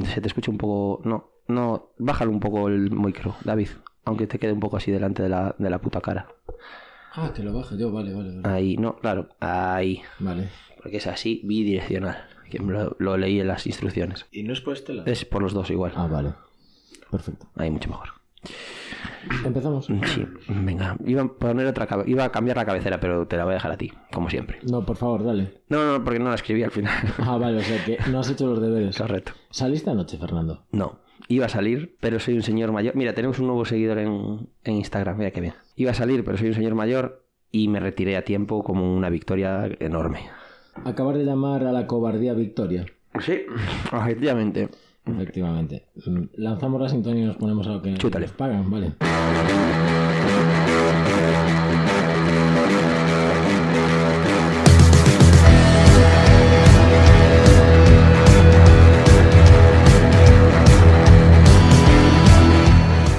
Mm, Se te escucha un poco. No, no. Bájalo un poco el micro, David. Aunque te quede un poco así delante de la, de la puta cara. Ah, que lo baje yo, vale, vale. Vale. Ahí, no, claro. Ahí. Vale. Porque es así, bidireccional. Que lo leí en las instrucciones. ¿Y no es por este lado? Es por los dos igual. Ah, vale. Perfecto. Ahí mucho mejor. ¿Empezamos? Sí, venga. Iba a poner otra Iba a cambiar la cabecera, pero te la voy a dejar a ti, como siempre. No, por favor, dale. No, no, porque no la escribí al final. Ah, vale, o sea que no has hecho los deberes. Correcto. ¿Saliste anoche, Fernando? No, iba a salir, pero soy un señor mayor. Mira, tenemos un nuevo seguidor en, en Instagram, mira qué bien. Iba a salir, pero soy un señor mayor y me retiré a tiempo como una victoria enorme. Acabas de llamar a la cobardía victoria. Sí, efectivamente. Efectivamente. Lanzamos la sintonía y nos ponemos a lo que Chútale. nos pagan, vale.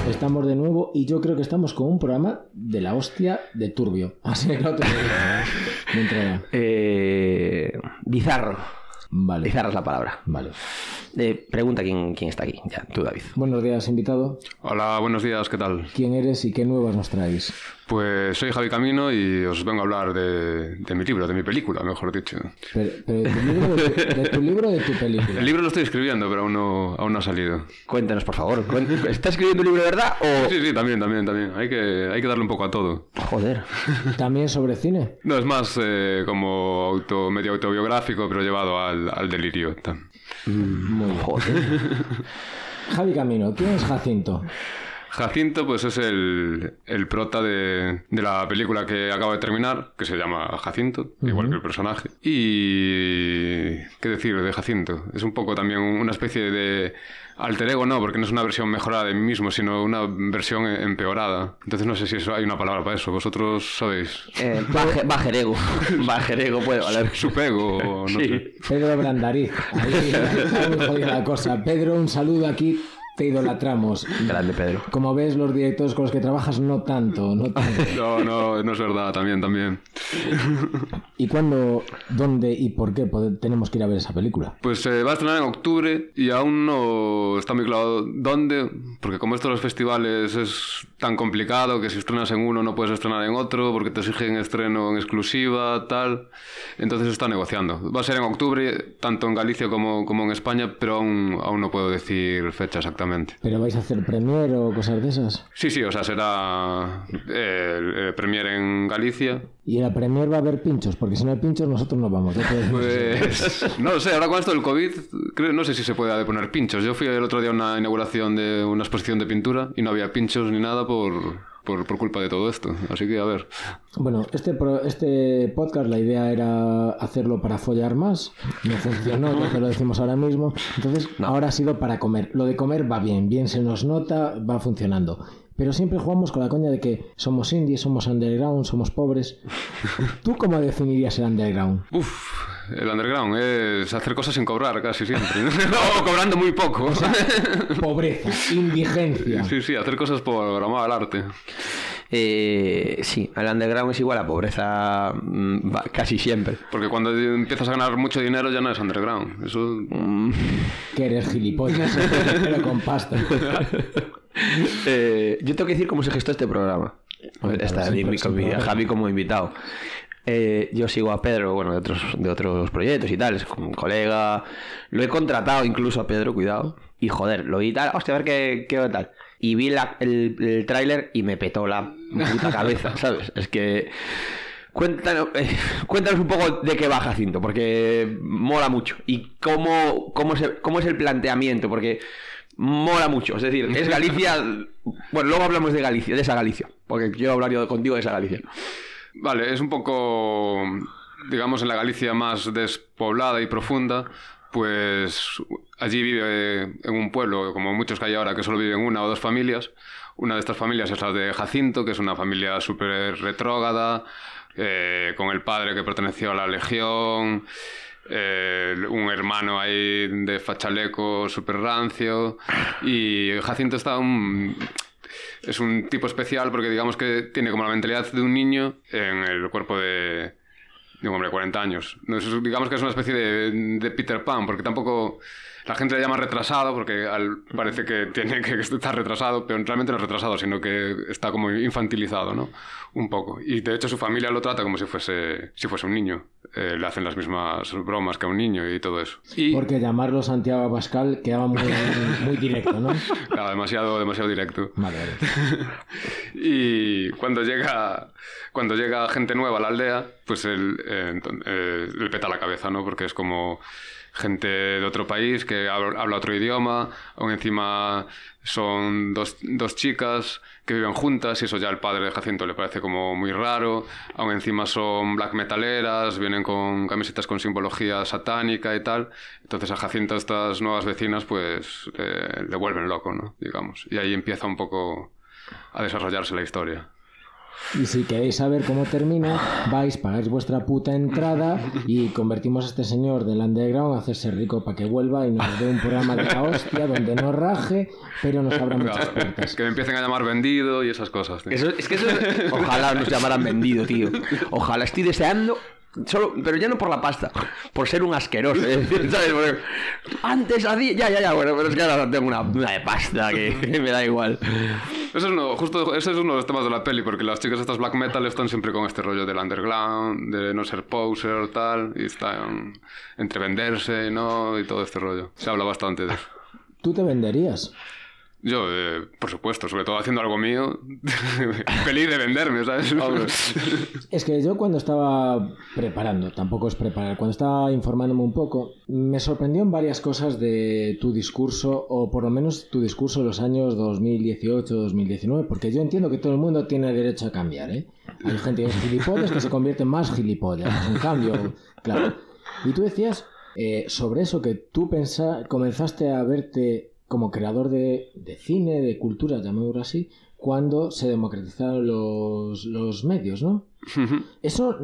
Estamos de nuevo y yo creo que estamos con un programa de la hostia de turbio. Así que no te lo digo, ¿eh? de entrada. Eh, bizarro. Vale. Bizarra es la palabra. Vale. Eh, pregunta quién, quién está aquí. Ya, tú, David. Buenos días, invitado. Hola, buenos días, ¿qué tal? ¿Quién eres y qué nuevas nos traéis? Pues soy Javi Camino y os vengo a hablar de, de mi libro, de mi película, mejor dicho. Pero, pero de, tu libro, de, tu, de tu libro o de tu película. El libro lo estoy escribiendo, pero aún no, aún no ha salido. Cuéntanos, por favor. ¿Estás escribiendo un libro de verdad o...? Sí, sí, también, también, también. Hay que, hay que darle un poco a todo. Joder. ¿También sobre cine? No, es más eh, como auto, medio autobiográfico, pero llevado al, al delirio. ta. Muy. Joder. Javi Camino, ¿quién es Jacinto? Jacinto, pues es el, el prota de, de la película que acabo de terminar, que se llama Jacinto, igual que el personaje. Y... ¿Qué decir de Jacinto? Es un poco también una especie de alter ego, no, porque no es una versión mejorada de mí mismo, sino una versión empeorada. Entonces no sé si eso, hay una palabra para eso. ¿Vosotros sabéis? Eh, baje- bajerego. Bajerego puede valer. Supego o no Sí. sé. Pedro Brandariz. Ahí está muy jodida la cosa. Pedro, un saludo aquí. Te idolatramos. Grande, Pedro. Como ves, los directores con los que trabajas no tanto, no tanto. No, no, no es verdad, también, también. ¿Y cuándo, dónde y por qué tenemos que ir a ver esa película? Pues se va a estrenar en octubre y aún no está muy claro dónde, porque como esto de los festivales es tan complicado que si estrenas en uno no puedes estrenar en otro porque te exigen estreno en exclusiva, tal. Entonces se está negociando. Va a ser en octubre, tanto en Galicia como, como en España, pero aún, aún no puedo decir fecha exactamente. ¿Pero vais a hacer premier o cosas de esas? Sí, sí, o sea, será eh, el premier en Galicia. Y en la premier va a haber pinchos, porque si no hay pinchos nosotros no vamos. eso. Pues no lo sé, ahora con esto del COVID, creo, no sé si se puede poner pinchos. Yo fui el otro día a una inauguración de una exposición de pintura y no había pinchos ni nada por, por, por culpa de todo esto. Así que a ver. Bueno, este, pro- este podcast la idea era hacerlo para follar más. No funcionó, ya te lo decimos ahora mismo. Entonces, ahora ha sido para comer. Lo de comer va bien, bien se nos nota, va funcionando. Pero siempre jugamos con la coña de que somos indies, somos underground, somos pobres. ¿Tú cómo definirías el underground? Uf, el underground es hacer cosas sin cobrar casi siempre. no, cobrando muy poco. Pobreza, indigencia. sí, sí, hacer cosas por amor al arte. Eh, sí, el underground es igual a pobreza mm, casi siempre. Porque cuando empiezas a ganar mucho dinero ya no es underground. Eso... Mm, Que eres gilipollas, pero con pasta. eh, yo tengo que decir cómo se gestó este programa. Está. Javi como invitado. Eh, yo sigo a Pedro, bueno, de otros, de otros proyectos y tal, es como un colega. Lo he contratado incluso a Pedro, cuidado. Y joder, lo vi y tal, hostia, a ver qué, qué tal. Y vi la- el, el tráiler y me petó la puta cabeza, ¿sabes? Es que... Cuéntanos, eh, cuéntanos un poco de qué va Jacinto, porque mola mucho. Y cómo, cómo, se- cómo es el planteamiento, porque mola mucho. Es decir, es Galicia... Bueno, luego hablamos de Galicia, de esa Galicia, porque yo contigo de esa Galicia. Vale, es un poco, digamos, en la Galicia más despoblada y profunda, pues allí vive en un pueblo, como muchos que hay ahora, que solo viven una o dos familias. Una de estas familias es la de Jacinto, que es una familia súper retrógrada, eh, con el padre que perteneció a la Legión, eh, un hermano ahí de fachaleco súper rancio, y Jacinto está un, es un tipo especial porque digamos que tiene como la mentalidad de un niño en el cuerpo de, un hombre de 40 años. Digamos que es una especie de, de Peter Pan porque tampoco la gente le llama retrasado porque al, parece que tiene que estar retrasado, pero realmente no es retrasado, sino que está como infantilizado, ¿no? Un poco. Y de hecho su familia lo trata como si fuese, si fuese un niño. Eh, le hacen las mismas bromas que a un niño y todo eso. Y, Porque llamarlo Santiago Abascal quedaba muy, muy directo, ¿no? claro, demasiado, demasiado directo. Vale, vale. Y cuando llega, cuando llega gente nueva a la aldea, pues él, eh, eh, le peta la cabeza, ¿no? Porque es como gente de otro país que habla otro idioma, aún encima son dos, dos chicas que viven juntas y eso ya al padre de Jacinto le parece como muy raro, aún encima son black metaleras, vienen con camisetas con simbología satánica y tal, entonces a Jacinto estas nuevas vecinas pues le vuelven loco, ¿no? Digamos, y ahí empieza un poco a desarrollarse la historia. Y si queréis saber cómo termina, vais, pagáis vuestra puta entrada y convertimos a este señor del underground a hacerse rico para que vuelva y nos dé un programa de la hostia donde no raje, pero nos abra muchas puertas. Que me empiecen a llamar vendido y esas cosas. tío. Eso, es que eso Ojalá nos llamaran vendido, tío. Ojalá estoy deseando. Solo, pero ya no por la pasta, por ser un asqueroso. ¿eh? ¿sabes? Porque antes hacía. Ya, ya, ya, bueno, pero es que ahora tengo una, una de pasta que, que me da igual. Eso es uno, justo ese es uno de los temas de la peli, porque las chicas estas black metal están siempre con este rollo del underground, de no ser poser tal, y están entre venderse, ¿no? Y todo este rollo. Se habla bastante de eso. ¿Tú te venderías? Yo, eh, por supuesto, sobre todo haciendo algo mío, feliz de venderme, ¿sabes? Es que yo cuando estaba preparando, tampoco es preparar, cuando estaba informándome un poco, me sorprendió en varias cosas de tu discurso, o por lo menos tu discurso de los años 2018-2019, porque yo entiendo que todo el mundo tiene derecho a cambiar, ¿eh? Hay gente que es gilipollas que se convierte en más gilipollas, un cambio, claro. Y tú decías eh, sobre eso, que tú pensa, comenzaste a verte como creador de, de cine, de cultura, llamémoslo así, cuando se democratizaron los, los medios, ¿no? Eso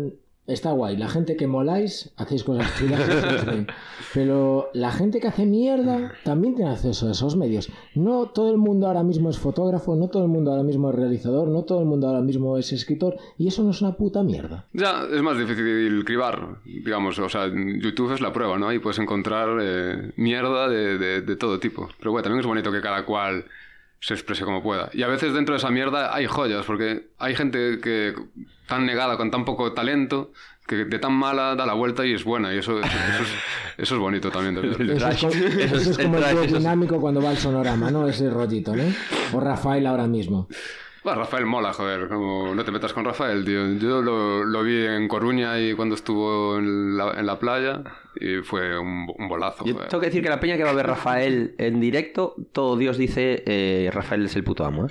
está guay. La gente que moláis, hacéis cosas chulas. Pero la gente que hace mierda también tiene acceso a esos medios. No todo el mundo ahora mismo es fotógrafo, no todo el mundo ahora mismo es realizador, no todo el mundo ahora mismo es escritor. Y eso no es una puta mierda. Ya, es más difícil cribar, digamos, o sea, YouTube es la prueba, ¿no? Ahí puedes encontrar eh, mierda de, de- de todo tipo. Pero bueno, también es bonito que cada cual se exprese como pueda. Y a veces dentro de esa mierda hay joyas, porque hay gente que tan negada, con tan poco talento, que de tan mala da la vuelta y es buena. Y eso, eso, eso es, eso es bonito también. de. Eso es, co- eso es el como el es- dinámico cuando va al sonorama, ¿no? Ese rollito, ¿no? O Rafael ahora mismo. Bueno, Rafael mola, joder, como no te metas con Rafael, tío. Yo lo, lo vi en Coruña y cuando estuvo en la, en la playa y fue un, un bolazo, Yo joder. tengo que decir que la peña que va a ver Rafael en directo, todo Dios dice eh, Rafael es el puto amo, ¿eh?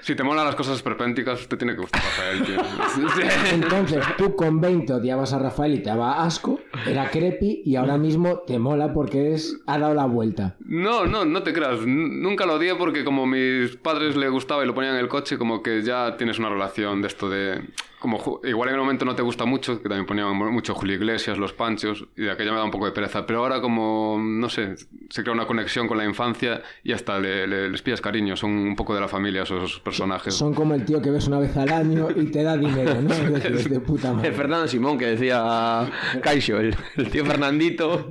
Si te molan las cosas esperpénticas, te tiene que gustar Rafael, tío. Entonces, tú con 20 odiabas a Rafael y te daba asco, era creepy y ahora mismo te mola porque es, ha dado la vuelta. No, no, no te creas. N- Nunca lo odié porque como mis padres le gustaba y lo ponían en el coche, como que ya tienes una relación de esto de... Como ju- igual en el momento no te gusta mucho, que también ponían mu- mucho Julio Iglesias, Los Panchos, y de aquella me da un poco de pereza. Pero ahora como, no sé, se crea una conexión con la infancia y hasta le- le- les pillas cariño. Son un poco de la familia esos personajes. Son como el tío que ves una vez al año y te da dinero, ¿no? Es decir, de puta madre. Fernando Simón, que decía Caixo, el, el tío Fernandito,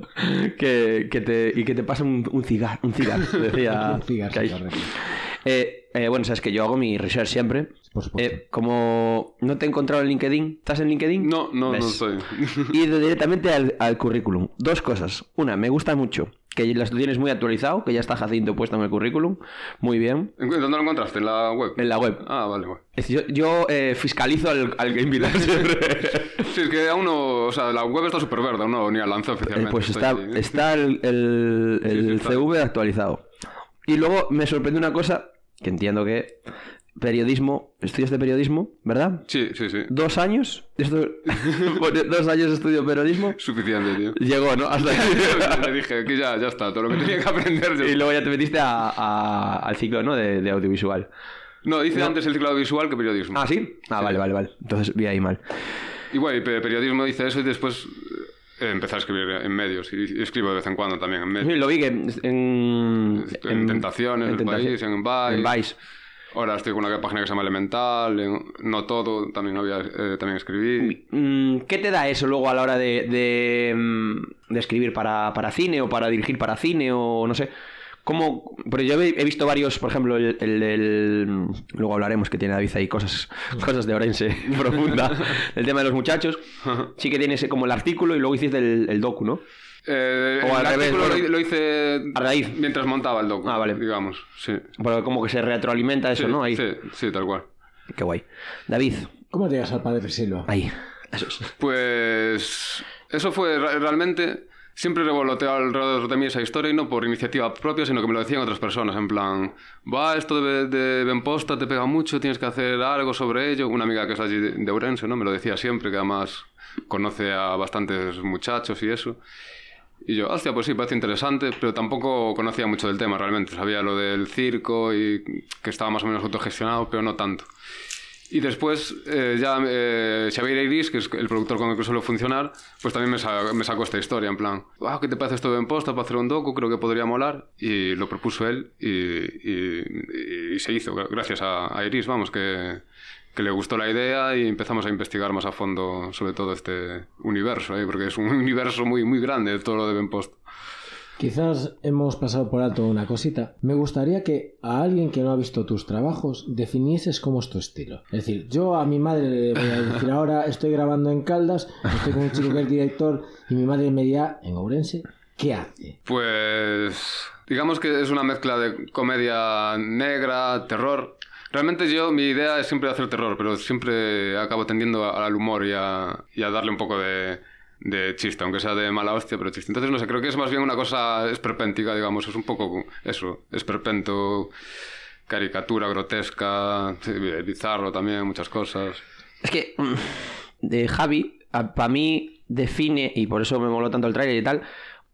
que, que te, y que te pasa un, un cigarro, un cigarro, decía Un cigarro, Caixo. Eh, eh, bueno, sabes que yo hago mi research siempre. Por supuesto. Eh, como no te he encontrado en LinkedIn, ¿estás en LinkedIn? No, no, no estoy. Y ido directamente al, al currículum. Dos cosas. Una, me gusta mucho que las tienes muy actualizado, que ya está Jacinto puesto en el currículum. Muy bien. ¿En- ¿Dónde lo encontraste? ¿En la web? En la web. Ah, vale, vale. Es decir, yo, yo, eh, fiscalizo al, al que invitas siempre. Sí, es que aún no... O sea, la web está súper verde, no, ni la lancé Eh, oficialmente. pues está, está el, el- el sí, está. CV actualizado. Y luego me sorprende una cosa, que entiendo que periodismo, estudias de periodismo, ¿verdad? Sí, sí, sí. Dos años, esto- bueno, dos años de estudio periodismo, Suficiente, tío. llegó, ¿no? Hasta aquí. Le dije que ya, ya está, todo lo que tenía que aprender. yo- y luego ya te metiste a- a- al ciclo, ¿no? De, de audiovisual. No, hice antes el ciclo audiovisual que periodismo. Ah, ¿sí? Ah, vale, vale, vale. Entonces vi ahí mal. Y bueno, periodismo hice eso y después empecé a escribir en medios. Y, y escribo de vez en cuando también en Sí, medios. lo vi que en... En Tentaciones, El País, en Vice. En Vice. Ahora estoy con una página que se llama Elemental, en No Todo, también había, eh, también escribí. Mm, ¿Qué te da eso luego a la hora de, de, mm, de escribir para, para cine o para dirigir para cine o no sé? ¿Cómo? Pero yo he visto varios, por ejemplo, el, Luego hablaremos que tiene David ahí cosas, cosas de Orense profunda. El tema de los muchachos. Sí que tiene ese como el artículo y luego hiciste el, el docu, ¿no? Eh, O al el revés, artículo bueno. lo, hice A raíz. mientras montaba el docu, Ah, vale. digamos. Sí. Pero como que se retroalimenta eso, sí, ¿no? Ahí. Sí, sí, tal cual. Qué guay. David, ¿Cómo llegas al Padre Silva? ahí. Eso es. Pues eso fue realmente... Siempre revoloteaba alrededor de mí esa historia y no por iniciativa propia, sino que me lo decían otras personas, en plan, va, esto de, de te pega mucho, tienes que hacer algo sobre ello. Una amiga que es allí de, Ourense, ¿no? Me lo decía siempre, que además conoce a bastantes muchachos y eso. Y yo, hostia, pues sí, parece interesante, pero tampoco conocía mucho del tema realmente. Sabía lo del circo y que estaba más o menos autogestionado, pero no tanto. Y después, eh, ya eh, Xavier Iris, que es el productor con el que suelo funcionar, pues también me, sa- me sacó esta historia, en plan, wow, ¿qué te parece esto de en posta para hacer un docu? Creo que podría molar. Y lo propuso él y, y- y se hizo, gra- gracias a, a Iris, vamos, que, que le gustó la idea y empezamos a investigar más a fondo sobre todo este universo, ¿eh? porque es un universo muy, muy grande todo lo de Ben Post. Quizás hemos pasado por alto una cosita. Me gustaría que a alguien que no ha visto tus trabajos definieses cómo es tu estilo. Es decir, yo a mi madre voy a decir ahora estoy grabando en Caldas, estoy con un chico que es director y mi madre me dirá en Ourense, ¿qué hace? Pues digamos que es una mezcla de comedia negra, terror. Realmente yo, mi idea es siempre hacer terror, pero siempre acabo tendiendo al humor y a, y a darle un poco de, de chiste, aunque sea de mala hostia, pero chiste. Entonces, no sé, creo que es más bien una cosa esperpéntica, digamos, es un poco eso, esperpento, caricatura grotesca, bizarro también, muchas cosas. Es que mm, de Javi, para mí, define, y por eso me moló tanto el trailer y tal,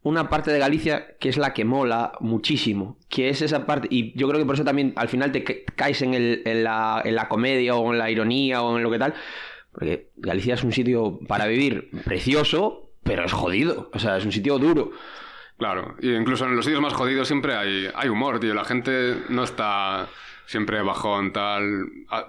una parte de Galicia que es la que mola muchísimo. Que es esa parte. Y yo creo que por eso también al final te ca- caes en, el- en la, en la comedia o en la ironía o en lo que tal. Porque Galicia es un sitio para vivir precioso, pero es jodido. O sea, es un sitio duro. Claro, y incluso en los sitios más jodidos siempre hay, hay humor, tío. La gente no está siempre bajón, tal.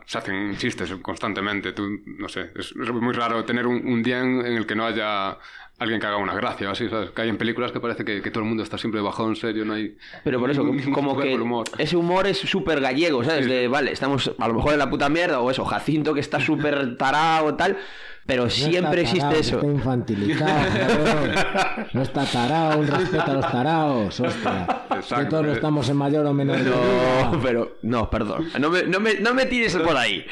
Se hacen chistes constantemente. Tú, no sé, es, es muy raro tener un, un día en, el que no haya alguien que haga una gracia o así, ¿sabes? Que hay en películas que parece que, que todo el mundo está siempre bajón, serio, no hay... Pero por eso, ningún- como ningún que humor. ese humor es súper gallego, ¿sabes? Sí. De, vale, estamos a lo mejor en la puta mierda, o eso, Jacinto que está súper tarao tal, pero No siempre está existe tarao, eso. Está infantilizado, cabrón. No está tarao, un respeto a los taraos, ostras. Exacto. Que todos estamos en mayor o menor. No, pero, no, perdón. No me, no me, no me tires por ahí.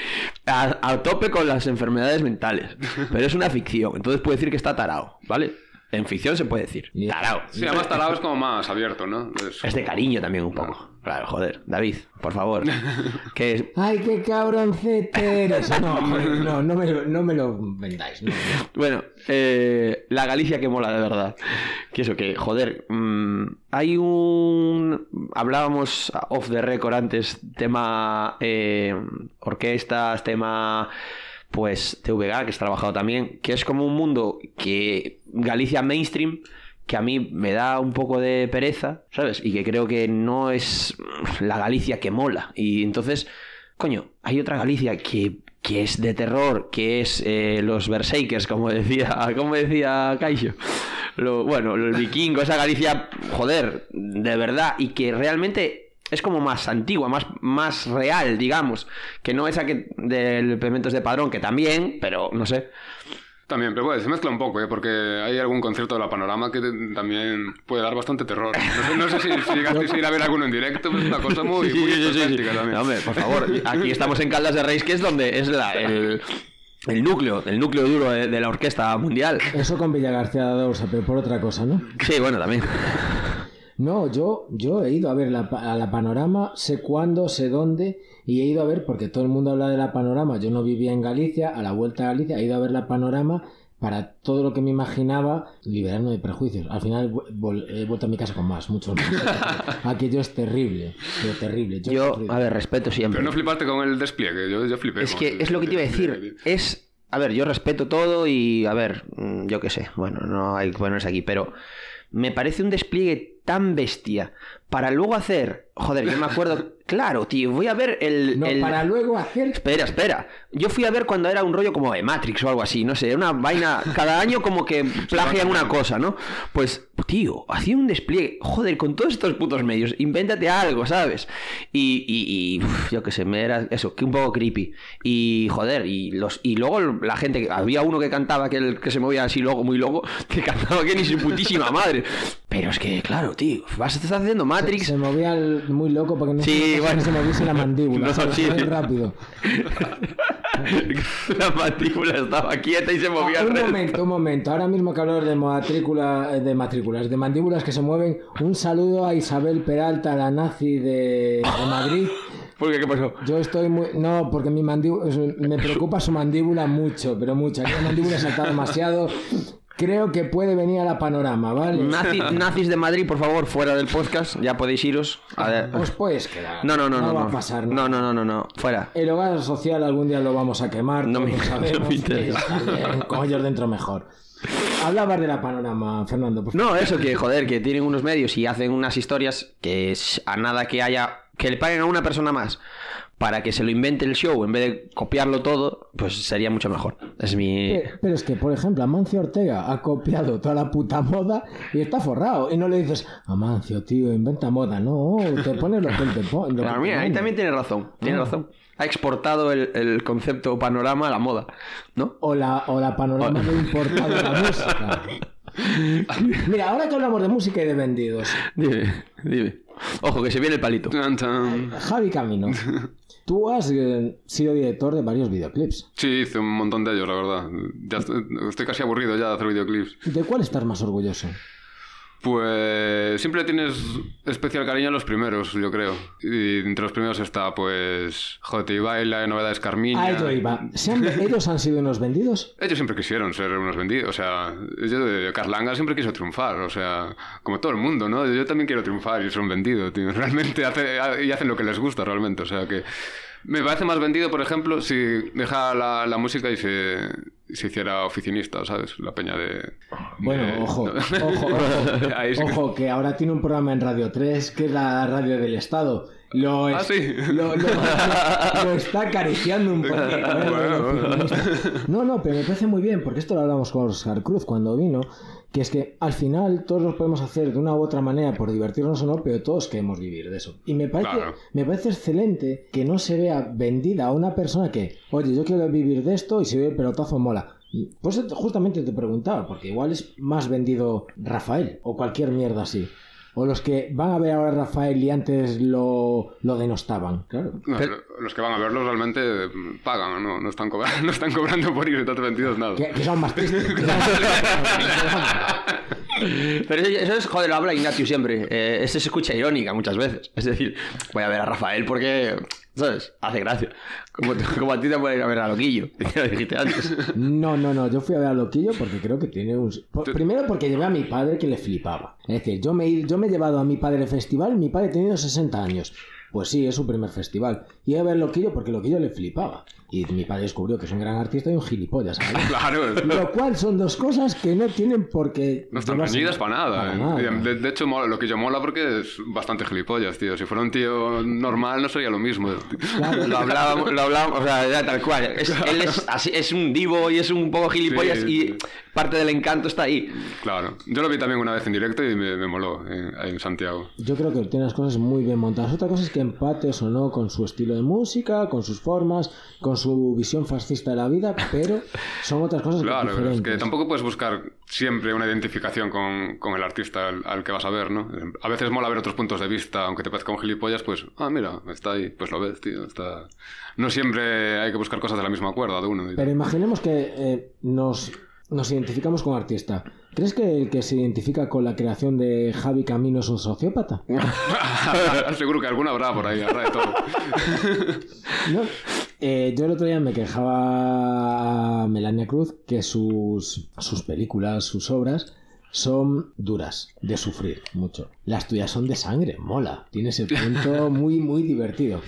A, a tope con las enfermedades mentales. Pero es una ficción, entonces puede decir que está tarao, ¿vale? En ficción se puede decir. Tarao. Sí, además talado es como más abierto, ¿no? Es- Es de cariño también un poco. Claro, joder. David, por favor. Que es- ¡Ay, qué cabroncete eres! No, no, no me, lo- no me lo vendáis. no. Bueno, eh, la Galicia que mola de verdad. Que eso, que, joder, mm, hay un... Hablábamos off the record antes, tema eh, orquestas, tema pues TVG, que has trabajado también, que es como un mundo que Galicia mainstream, que a mí me da un poco de pereza, ¿sabes? Y que creo que no es la Galicia que mola. Y entonces, coño, hay otra Galicia que, que es de terror, que es eh, los Berserkers, como decía, como decía Caixo. Lo, bueno, el vikingo, esa Galicia, joder, de verdad, y que realmente es como más antigua, más, más real, digamos, que no esa que del Pementos de Padrón, que también, pero no sé. También, pero bueno, se mezcla un poco, ¿eh? porque hay algún concierto de la Panorama que te- también puede dar bastante terror. No sé, no sé si, si llegasteis a ir a ver alguno en directo, pero es una cosa muy, muy esperpéntica también. No, hombre, por favor, aquí estamos en Caldas de Reis, que es donde es la, el, el núcleo, el núcleo duro de, de la orquesta mundial. Eso con Villa García de pero por otra cosa, ¿no? Sí, bueno, también. No, yo, yo he ido a ver la, pa- a la panorama, sé cuándo, sé dónde, y he ido a ver, porque todo el mundo habla de la panorama, yo no vivía en Galicia, a la vuelta a Galicia, he ido a ver la panorama para todo lo que me imaginaba, liberarme de prejuicios. Al final he vuelto a mi casa con más, muchos más. Aquello es terrible, pero terrible. Yo, Yo, terrible. a ver, respeto siempre. Pero no flipaste con el despliegue, yo, yo flipé. Es con que el es lo que te iba a decir. Es. A ver, yo respeto todo y. A ver, mm, yo qué sé. Bueno, no hay que ponerse aquí, pero. Me parece un despliegue tan bestia para luego hacer. Joder, yo me acuerdo. Claro, tío, voy a ver el. No, el- para luego hacer. Espera, espera. Yo fui a ver cuando era un rollo como de Matrix o algo así, no sé, una vaina. Cada año como que plagian una cosa, ¿no? Pues, tío, hacía un despliegue. Joder, con todos estos putos medios, invéntate algo, ¿sabes? Y, y, y, uf, yo qué sé, me era eso, que un poco creepy. Y, joder, y los y luego la gente, que- había uno que cantaba, que, el, que se movía así loco, muy loco, que cantaba que ni su putísima madre. Pero es que, claro, tío, vas a estar haciendo Matrix. Se movía el- muy loco porque no, Sí, se, bueno. se moviese la mandíbula. No, rápido. La matrícula estaba quieta y se movía Ah, un resto. momento, un momento. Ahora mismo que hablar de matrícula, eh, de matrículas, de mandíbulas que se mueven, un saludo a Isabel Peralta, la nazi de, de Madrid. ¿Por qué? ¿Qué pasó? Yo estoy muy... No, porque mi mandíbula... Me preocupa su mandíbula mucho, pero mucho. Aquí la mandíbula salta demasiado. Creo que puede venir a la panorama, ¿vale? Nazi- nazis de Madrid, por favor, fuera del podcast. Ya podéis iros. A ver. Os puedes quedar. No, no, no, no. va no. a pasar no, nada. no, no, no, no. Fuera. El hogar social algún día lo vamos a quemar. No me- sabemos no me interesa. Con ellos dentro mejor. Hablabas de la panorama, Fernando. por favor. No, eso que, joder, que tienen unos medios y hacen unas historias que es a nada que haya. que le paguen a una persona más para que se lo invente el show en vez de copiarlo todo, pues sería mucho mejor. Es mi. Pero, pero es que, por ejemplo, Amancio Ortega ha copiado toda la puta moda y está forrado. Y no le dices, Amancio, tío, inventa moda. No, te pones lo que él te pone. lo que Pero te mira, ahí también tiene razón. Tiene Ah. razón. Ha exportado el, el concepto panorama a la moda, ¿no? O la, o la panorama de importado de la música. Mira, ahora que hablamos de música y de vendidos, Dime, dime. Ojo, que se viene el palito. Javi Camino, tú has eh, sido director de varios videoclips. Sí, hice un montón de ellos, la verdad. Ya estoy, estoy casi aburrido ya de hacer videoclips. ¿De cuál estás más orgulloso? Pues siempre tienes especial cariño a los primeros, yo creo. Y entre los primeros está, pues, J y Baila, Novedades Carmiña. A ello iba. ¿Se han- ¿Ellos han sido unos vendidos? Ellos siempre quisieron ser unos vendidos, o sea, yo de Carlanga siempre quiso triunfar, o sea, como todo el mundo, ¿no? Yo también quiero triunfar y ser un vendido, tío. Realmente hace, y hacen lo que les gusta, realmente, o sea que... Me parece más vendido, por ejemplo, si dejara la, la música y se, se hiciera oficinista, ¿sabes? La peña de... Bueno, de- ojo, ojo, ojo, sí ojo, que ahora tiene un programa en Radio 3 que es la radio del Estado. Lo, es- Ah, sí. lo, lo- lo está acariciando un poco. Bueno, No, no, pero me parece muy bien, porque esto lo hablamos con Oscar Cruz cuando vino, que es que al final todos lo podemos hacer de una u otra manera por divertirnos o no, pero todos queremos vivir de eso. Y me parece, Claro. me parece excelente que no se vea vendida a una persona que, oye, yo quiero vivir de esto y si ve el pelotazo mola. Pues justamente te preguntaba, porque igual es más vendido Rafael o cualquier mierda así. O los que van a ver ahora a Rafael y antes lo, lo denostaban. Claro. No, Pero- los que van a verlos realmente pagan, no, no, están, cobrando, no están cobrando por ir, vendidos nada. Que, que son más tristes. Pero eso, eso es, joder, lo habla Ignacio siempre. Eh, este se escucha irónica muchas veces. Es decir, voy a ver a Rafael porque, ¿sabes? Hace gracia. Como, como a ti te puede ir a ver a Loquillo. lo dijiste antes. No, no, no, yo fui a ver a Loquillo porque creo que tiene un... por- primero porque llevé a mi padre que le flipaba. Es decir, yo me, he- yo me he llevado a mi padre al festival, mi padre ha tenido 60 años. Pues sí, es su primer festival. Y iba a ver Loquillo porque Loquillo le flipaba. Y mi padre descubrió que es un gran artista y un gilipollas. ¿sabes? Claro, Lo cual son dos cosas que no tienen por qué... no están reñidas para nada. para ¿eh? nada. De, de hecho, mola- lo que yo mola porque es bastante gilipollas, tío. Si fuera un tío normal no sería lo mismo. Claro. Lo hablábamos, lo hablábamos, o sea, ya tal cual. Es- él es, así, es un divo y es un poco gilipollas Sí. y parte del encanto está ahí. Claro. Yo lo vi también una vez en directo y me, me moló en, ahí en Santiago. Yo creo que tiene las cosas muy bien montadas. Otra cosa es que empates o no con su estilo de música, con sus formas, con su visión fascista de la vida, pero son otras cosas Claro, es diferentes. que tampoco puedes buscar siempre una identificación con, con el artista al, al que vas a ver, ¿no? A veces mola ver otros puntos de vista, aunque te parezca un gilipollas, pues, ah, mira, está ahí, pues lo ves, tío, está... No siempre hay que buscar cosas de la misma cuerda de uno. Pero imaginemos que eh, nos, nos identificamos con artista. ¿Crees que el que se identifica con la creación de Javi Camino es un sociópata? Seguro que alguna habrá por ahí, habrá de todo. No. Eh, yo el otro día me quejaba a Melania Cruz que sus, sus películas, sus obras son duras, de sufrir mucho. Las tuyas son de sangre, mola. Tiene ese punto muy, muy divertido.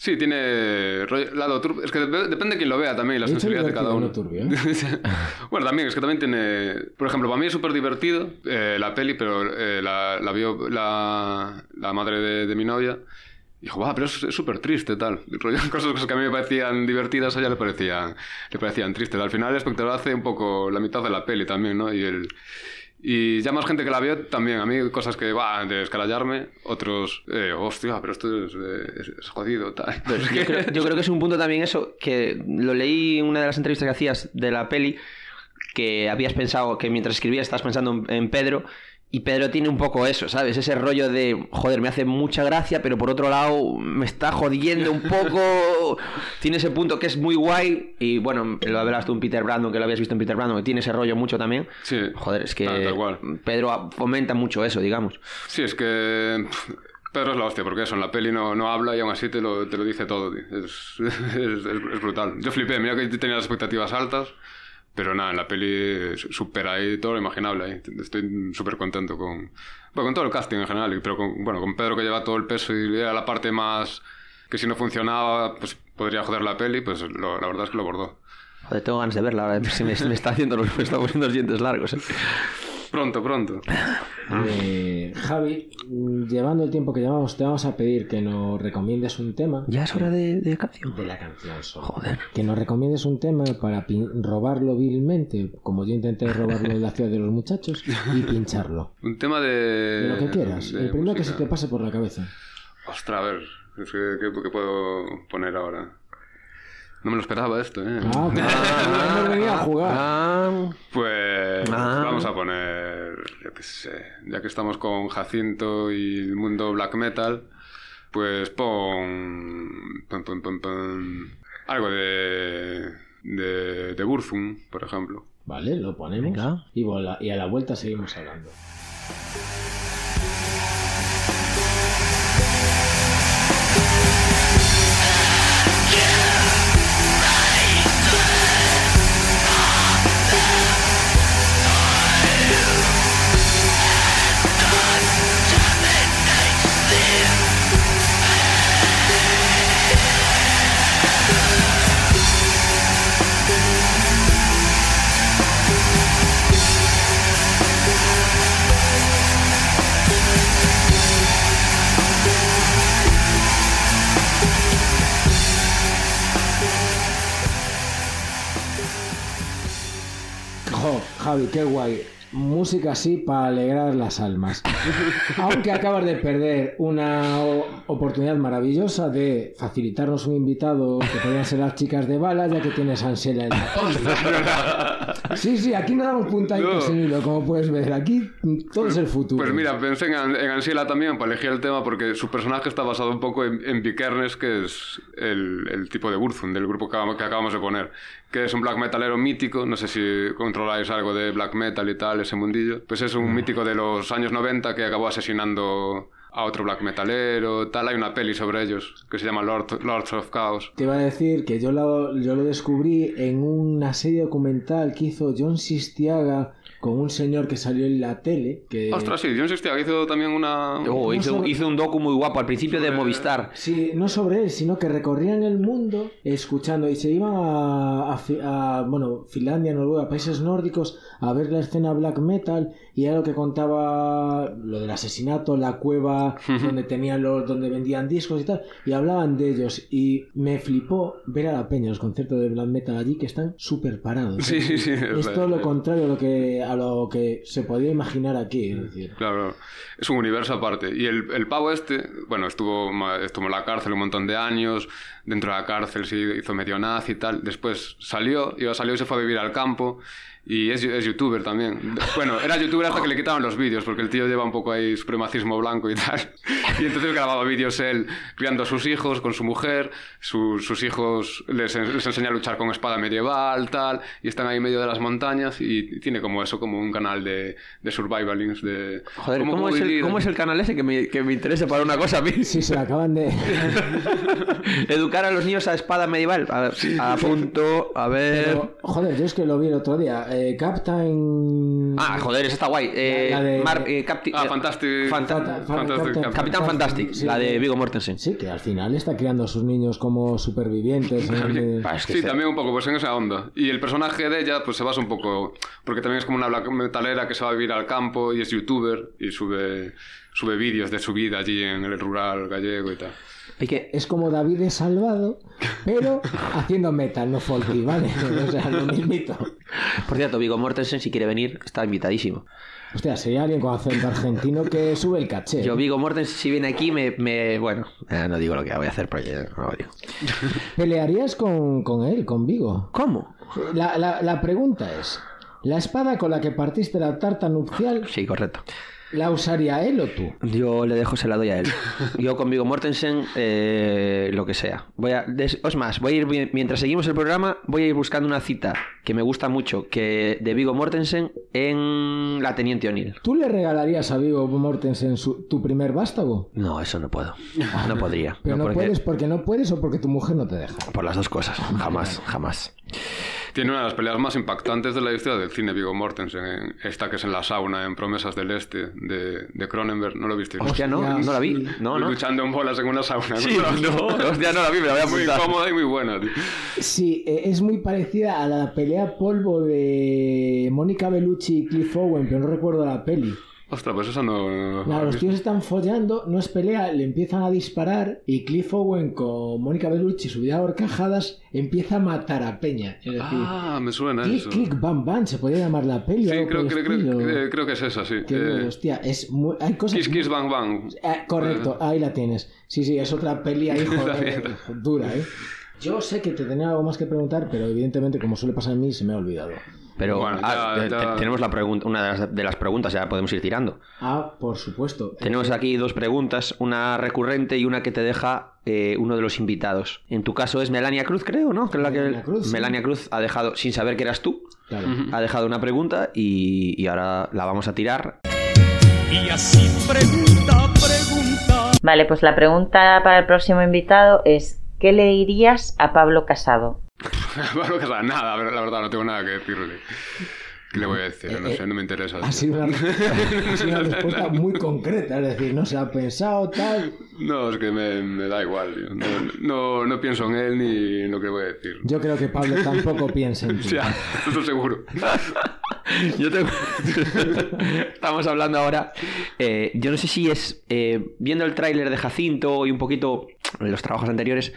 Sí, tiene rollo- lado turbio. Es que dep- depende de quién lo vea también, la He sensibilidad de cada uno. no turbio, ¿eh? bueno, también, es que también tiene... Por ejemplo, para mí es súper divertido eh, la peli, pero eh, la, la vio la, la madre de, de mi novia. Y dijo, va, pero es súper triste, tal. Cosas, cosas que a mí me parecían divertidas, a ella le parecían, le parecían tristes. Al final el espectador hace un poco la mitad de la peli también, ¿no? Y el... Y ya más gente que la vio también. A mí cosas que, va, de escalallarme. Otros, eh, hostia, pero esto es, eh, es- es jodido, tal. Yo creo, yo creo que es un punto también eso, que lo leí en una de las entrevistas que hacías de la peli, que habías pensado, que mientras escribías estabas pensando en, en Pedro, y Pedro tiene un poco eso, ¿sabes? Ese rollo de, joder, me hace mucha gracia, pero por otro lado me está jodiendo un poco. tiene ese punto que es muy guay, y bueno, lo hablas tú en Peter Brandon, que lo habías visto en Peter Brandon, que tiene ese rollo mucho también. Sí. Joder, es que Tal- tal cual. Pedro fomenta mucho eso, digamos. Sí, es que Pedro es la hostia, porque eso, en la peli no, no habla y aún así te lo, te lo dice todo. tío. Es, es- es brutal. Yo flipé, mira que tenía las expectativas altas, pero nada, en la peli supera todo lo imaginable. ahí. Estoy súper contento con, bueno, con todo el casting en general, pero con, bueno, con Pedro que lleva todo el peso y era la parte más que si no funcionaba, pues podría joder la peli, pues lo- la verdad es que lo bordó. Joder, tengo ganas de verla, ahora se me, me está haciendo, los- me está poniendo los dientes largos. ¿eh? Pronto, pronto. Eh, Javi, llevando el tiempo que llevamos, te vamos a pedir que nos recomiendes un tema. Ya es hora de, de canción. De la canción solo. Joder. Que nos recomiendes un tema para pin- robarlo vilmente, como yo intenté robarlo en la ciudad de los muchachos, y pincharlo. Un tema de... De lo que quieras. de El primero que se música. te pase por la cabeza. Ostras, a ver, es que, ¿qué, qué puedo poner ahora? No me lo esperaba esto, ¿eh? Ah, claro, hemos venido a jugar. Ah, Pues Ah. vamos a poner, yo qué sé, ya que estamos con Jacinto y el mundo black metal, pues pon, pon, pon, pon, pon algo de, de, de Burzum, por ejemplo. Vale, lo ponemos. Venga. Y, vola- y a la vuelta seguimos hablando. Javi, qué guay. Música así para alegrar las almas. Aunque acabas de perder una oportunidad maravillosa de facilitarnos un invitado que podrían ser las chicas de bala, ya que tienes a Ansela en la Sí, sí, aquí no damos puntaditos No. sin hilo, como puedes ver. Aquí todo es el futuro. Pues mira, pensé en, en Ansiela también para elegir el tema porque su personaje está basado un poco en, en Vikernes, que es el, el tipo de Burzum del grupo que, que acabamos de poner, que es un black metalero mítico, no sé si controláis algo de black metal y tal, ese mundillo, pues es un mítico de los años 90 que acabó asesinando a otro black metalero, tal, hay una peli sobre ellos que se llama Lord, Lords of Chaos. Te iba a decir que yo lo, yo lo descubrí en una serie documental que hizo John Sistiaga con un señor que salió en la tele. Que... Ostras, sí, John Sestiaga hizo también una... oh, hizo, sobre- hizo un docu muy guapo al principio de Movistar. Sí, no sobre él, sino que recorrían el mundo escuchando y se iban a, a Fi- a, bueno, Finlandia, Noruega, países nórdicos a ver la escena black metal y era lo que contaba lo del asesinato, la cueva donde tenían los, donde vendían discos y tal, y hablaban de ellos y me flipó ver a la peña los conciertos de black metal allí que están súper parados. Sí, sí, sí, Es todo lo verdad. contrario a lo que a lo que se podía imaginar aquí, es decir. Claro, es un universo aparte. Y el, el pavo este, bueno, estuvo, estuvo en la cárcel un montón de años, dentro de la cárcel se hizo medio nazi y tal, después salió, iba, salió y se fue a vivir al campo, y es, es youtuber también. Bueno, era youtuber hasta que le quitaban los vídeos, porque el tío lleva un poco ahí supremacismo blanco y tal. Y entonces grababa vídeos él criando a sus hijos con su mujer, su- sus hijos les, les enseña a luchar con espada medieval, tal, y están ahí en medio de las montañas y tiene como eso, como un canal de, de survivalings, de... Joder, ¿cómo, cómo es el, cómo es el canal ese que me, que me interesa para una cosa a mí? Sí, se acaban de... Educar a los niños a espada medieval. A punto, a ver. Pero, joder, yo es que lo vi el otro día. eh, Captain. Ah, joder, esa está guay. Eh, La- la de- Mar- eh, Capti- Ah, eh, Fantastic. Fanta- Fanta- Fantastic Captain- Capitán Fantastic, Sí, la de. Vigo Mortensen. Sí, que al final está creando a sus niños como supervivientes. ¿eh? Ah, es que Sí, también un poco, pues en esa onda. Y el personaje de ella, pues se basa un poco. Porque también es como una black metalera que se va a vivir al campo y es youtuber y sube, sube vídeos de su vida allí en el rural gallego y tal. Que... Es como David es salvado, pero haciendo metal, no folky, ¿vale? O sea, lo mismito. Por cierto, Vigo Mortensen, si quiere venir, está invitadísimo. Hostia, sería alguien con acento argentino que sube el caché. Yo, Vigo Mortensen, si viene aquí, me... me- bueno, eh, no digo lo que voy a hacer, pero ya no lo digo. ¿Pelearías con, con él, con Vigo? ¿Cómo? La, la, la pregunta es: ¿la espada con la que partiste la tarta nupcial Sí, correcto. La usaría él o tú? Yo le dejo, se la doy a él. Yo con Vigo Mortensen, eh, lo que sea. Voy a, es más, voy a ir, mi- mientras seguimos el programa, voy a ir buscando una cita que me gusta mucho, que de Vigo Mortensen en La Teniente O'Neill. ¿Tú le regalarías a Vigo Mortensen su- tu primer vástago? No, eso no puedo. No podría. Pero no, porque- puedes porque no puedes o porque tu mujer no te deja. Por las dos cosas. Jamás, jamás. Tiene una de las peleas más impactantes de la historia del cine Vigo Mortensen. en- esta que es en la sauna, en Promesas del Este, de, de Cronenberg. ¿No lo visteis? Hostia, no, Hostia, no la vi. No, no. Luchando en bolas en una sauna. Sí, no, hostia, no la vi, me la voy a Muy cómoda y muy buena, tío. Sí, eh, es muy parecida a la pelea polvo de Mónica Bellucci y Cliff Owen, pero no recuerdo la peli. Ostras, pues esa no... Nada, los tíos están follando, no es pelea, le empiezan a disparar y Cliff Owen con Mónica Bellucci subida a horcajadas empieza a matar a Peña. Es decir, Ah, me suena click, eso. click, bam, bam, se podría llamar la peli. Sí, creo, creo, que es esa, sí. Que, Eh, hostia, es muy, hay cosas... Kiss Kiss Bang Bang. Eh, correcto, ahí la tienes. Sí, sí, es otra peli ahí, joder, dura, ¿eh? Yo sé que te tenía algo más que preguntar, pero evidentemente, como suele pasar a mí, se me ha olvidado. Pero Bueno, ah, ya- te- ya- te- tenemos la pregunta, una de las, de las preguntas, ya podemos ir tirando. Ah, por supuesto. Tenemos aquí dos preguntas, una recurrente y una que te deja eh, uno de los invitados. En tu caso es Melania Cruz, creo, ¿no? Que es la que Melania Cruz, sí. Melania Cruz ha dejado, sin saber que eras tú, Claro. ha dejado una pregunta y, y ahora la vamos a tirar. Y así pregunta, pregunta. Vale, pues la pregunta para el próximo invitado es ¿qué le dirías a Pablo Casado? que sea, nada, la verdad, no tengo nada que decirle. ¿Qué le voy a decir? No sé, no me interesa. Ha sido, una, ha sido una respuesta muy concreta, es decir, no se ha pensado tal. No, es que me, me da igual, tío. No, no, no pienso en él ni en lo que voy a decir. Yo creo que Pablo tampoco piensa en ti. Ya, eso seguro. Yo tengo... Estamos hablando ahora. eh, yo no sé si es eh, viendo el tráiler de Jacinto y un poquito los trabajos anteriores,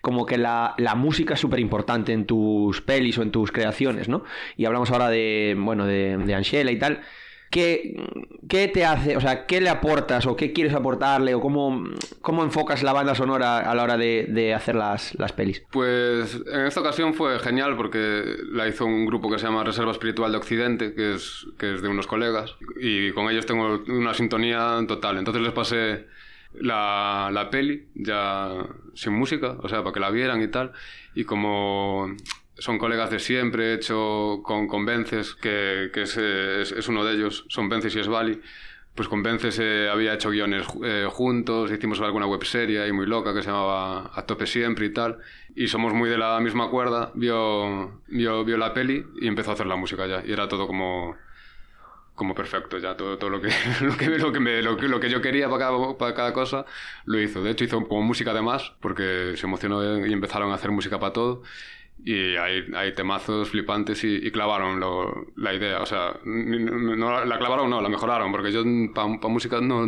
como que la, la música es súper importante en tus pelis o en tus creaciones, ¿no? Y hablamos ahora de, bueno, de, de Angela y tal. ¿Qué, ¿Qué te hace, o sea, qué le aportas o qué quieres aportarle o cómo, cómo enfocas la banda sonora a la hora de, de hacer las, las pelis? Pues en esta ocasión fue genial porque la hizo un grupo que se llama Reserva Espiritual de Occidente, que es, que es de unos colegas, y con ellos tengo una sintonía total. Entonces les pasé la, la peli ya sin música, o sea, para que la vieran y tal, y como son colegas de siempre, he hecho con, con Vences, que, que es, es, es uno de ellos, son Vences y Esbali, pues con Vences eh, había hecho guiones eh, juntos, hicimos alguna webserie ahí muy loca que se llamaba A Tope Siempre y tal, y somos muy de la misma cuerda, vio, vio, vio la peli y empezó a hacer la música ya, y era todo como como perfecto ya todo, todo lo que lo que lo que, me- lo que lo que yo quería para cada, para cada cosa lo hizo de hecho hizo como música además porque se emocionó y empezaron a hacer música para todo y hay, hay temazos flipantes y, clavaron lo- la idea. O sea, no, la clavaron no, la mejoraron, porque yo para música no,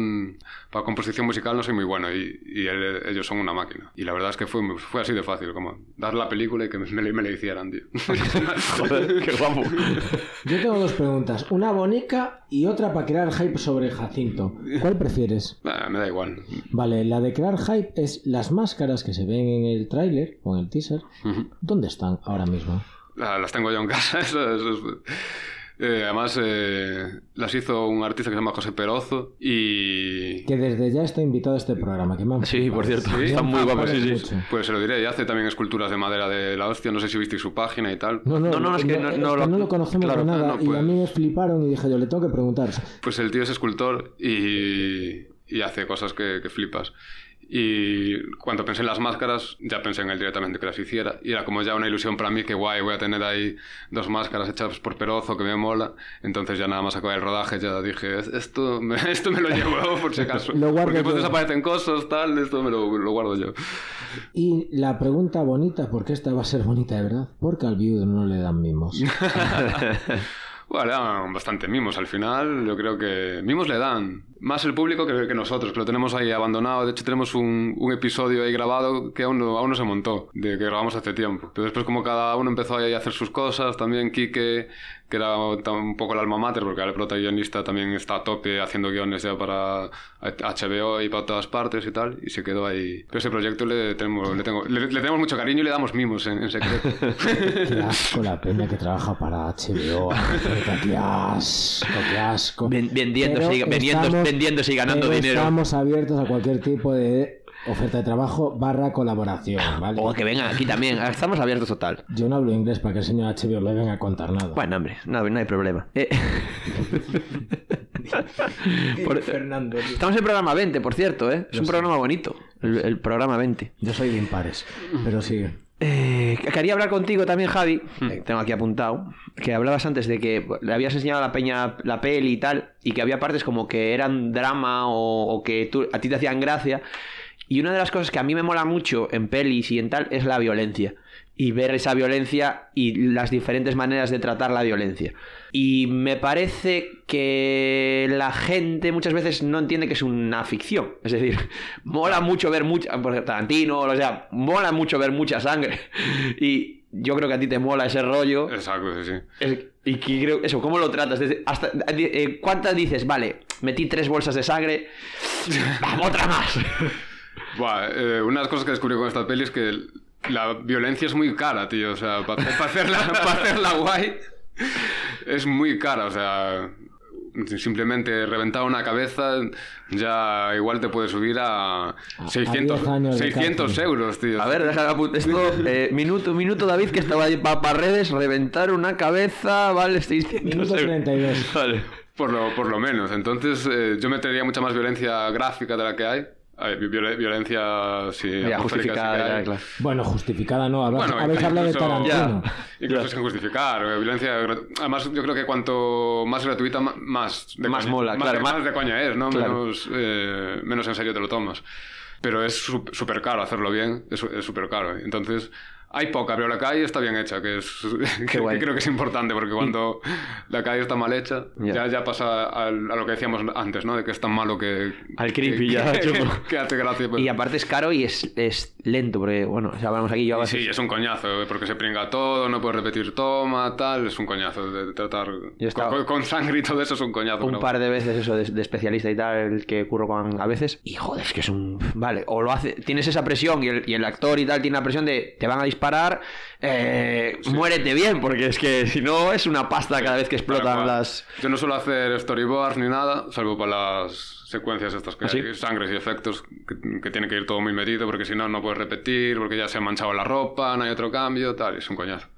para composición musical no soy muy bueno y, y él- ellos son una máquina. Y la verdad es que fue, fue así de fácil, como dar la película y que me, me, me la hicieran, tío. Joder, qué guapo. Yo tengo dos preguntas, una bonica y otra para crear hype sobre Jacinto. ¿Cuál prefieres? Nah, me da igual. Vale, la de crear hype es las máscaras que se ven en el tráiler o en el teaser. ¿Dónde están ahora mismo? La- Las tengo yo en casa. eso- eso es- eh, además, eh, las hizo un artista que se llama José Perozo y... Que desde ya está invitado a este programa. Que me Sí, por cierto, Sí. está muy guapo, sí, sí. Pues se lo diré, y hace también esculturas de madera de la hostia. No sé si visteis su página y tal. No, no, No, no, es que no- es no que no lo conocemos claro, de nada. no, Y pues. a mí me fliparon y dije yo, le tengo que preguntar. Pues el tío es escultor y, y hace cosas que, que flipas. Y cuando pensé en las máscaras, ya pensé en él directamente que las hiciera. Y era como ya una ilusión para mí que guay, voy a tener ahí dos máscaras hechas por Perozo que me mola. Entonces ya nada más acabé el rodaje, ya dije, esto me, esto me lo llevo por si acaso. Lo guardo Porque después yo. desaparecen cosas, tal, esto me lo, lo guardo yo. Y la pregunta bonita, porque esta va a ser bonita de verdad, porque al viudo no le dan mimos. Bueno, le dan bastante mimos al final. Yo creo que mimos le dan. Más el público que, que nosotros, que lo tenemos ahí abandonado. De hecho, tenemos un, episodio ahí grabado que aún no, aún no se montó, de que grabamos hace tiempo. Pero después, como cada uno empezó ahí a hacer sus cosas, también Quique, que era un poco el alma mater, porque el protagonista también está a tope haciendo guiones ya para HBO y para todas partes y tal, y se quedó ahí. Pero ese proyecto le tenemos, le tengo, le, le tenemos mucho cariño y le damos mimos en, en secreto. Qué asco la peña que trabaja para HBO. Qué asco, qué asco. Ven- vendiéndose y- vendiendo- estamos- vendiéndose y ganando pero dinero. Estamos abiertos a cualquier tipo de oferta de trabajo barra colaboración, ¿vale? O que vengan aquí también. Estamos abiertos total. Yo no hablo inglés para que el señor HBO le venga a contar nada. Bueno, hombre, no, no hay problema. Eh, por- Fernando. Estamos en programa 20, por cierto, ¿eh? Es un programa bonito. El, el programa 20. Yo soy de impares, pero sigue. Eh, quería hablar contigo también, Javi. eh, tengo aquí apuntado. Que hablabas antes de que le habías enseñado a la peña la peli y tal. Y que había partes como que eran drama o, o que tú- a ti te hacían gracia. Y una de las cosas que a mí me mola mucho en pelis y en tal es la violencia. Y ver esa violencia y las diferentes maneras de tratar la violencia. Y me parece que la gente muchas veces no entiende que es una ficción. Es decir, mola mucho ver mucha. Por ejemplo, Tarantino, o sea, mola mucho ver mucha sangre. Y yo creo que a ti te mola ese rollo. Exacto, sí, sí. Y que creo, eso, ¿cómo lo tratas? Desde- hasta, eh, ¿Cuántas dices? Vale, metí tres bolsas de sangre. ¡Vamos, otra más! Buah, eh, una de las cosas que descubrí con esta peli es que la violencia es muy cara, tío. O sea, para hacerla, pa hacerla guay es muy cara. O sea, simplemente reventar una cabeza ya igual te puede subir a 600, 10 años de 600 cárcel. euros, tío. A ver, déjame apuntar esto. eh, minuto, minuto, David, que estaba ahí para redes. Reventar una cabeza, vale, 600 Minuto euros. 32. Vale. Por lo, por lo menos. Entonces, eh, yo metería mucha más violencia gráfica de la que hay. A ver, viol- violencia, sí, Ya, justificada, claro. Bueno, justificada no. Habéis, Bueno, habéis hablado de incluso- Tarantino. Incluso Ya. sin justificar. eh, Violencia. Además, yo creo que cuanto más gratuita, más. de Más coña- mola, más claro, de, más- más de coña es, ¿no? Claro. Menos, eh, menos en serio te lo tomas. Pero es súper caro hacerlo bien. Es súper caro. Entonces. Hay poca, pero la calle está bien hecha, que es que, que creo que es importante, porque cuando la calle está mal hecha, Ya. ya, ya pasa al- a lo que decíamos antes, ¿no? De que es tan malo que... Al creepy que- ya, que, que hace gracia. pues. Y aparte es caro y es, es lento, porque, bueno, ya hablamos aquí, yo a veces- Sí, es un coñazo, eh, porque se pringa todo, no puedes repetir toma, tal, es un coñazo de tratar con, con sangre y todo eso es un coñazo. un pero- par de veces eso de, de especialista y tal el que curro con a veces y joder es que es un vale o lo hace tienes esa presión y el, y el actor y tal tiene la presión de te van a disparar eh, muérete bien porque es que si no es una pasta cada vez que explotan las Yo no suelo hacer storyboards ni nada, salvo para las secuencias estas que ¿Ah, sí? hay, sangres y efectos, que, que tiene que ir todo muy medido, porque si no, no puedes repetir, porque ya se ha manchado la ropa, no hay otro cambio, tal, es un coñazo.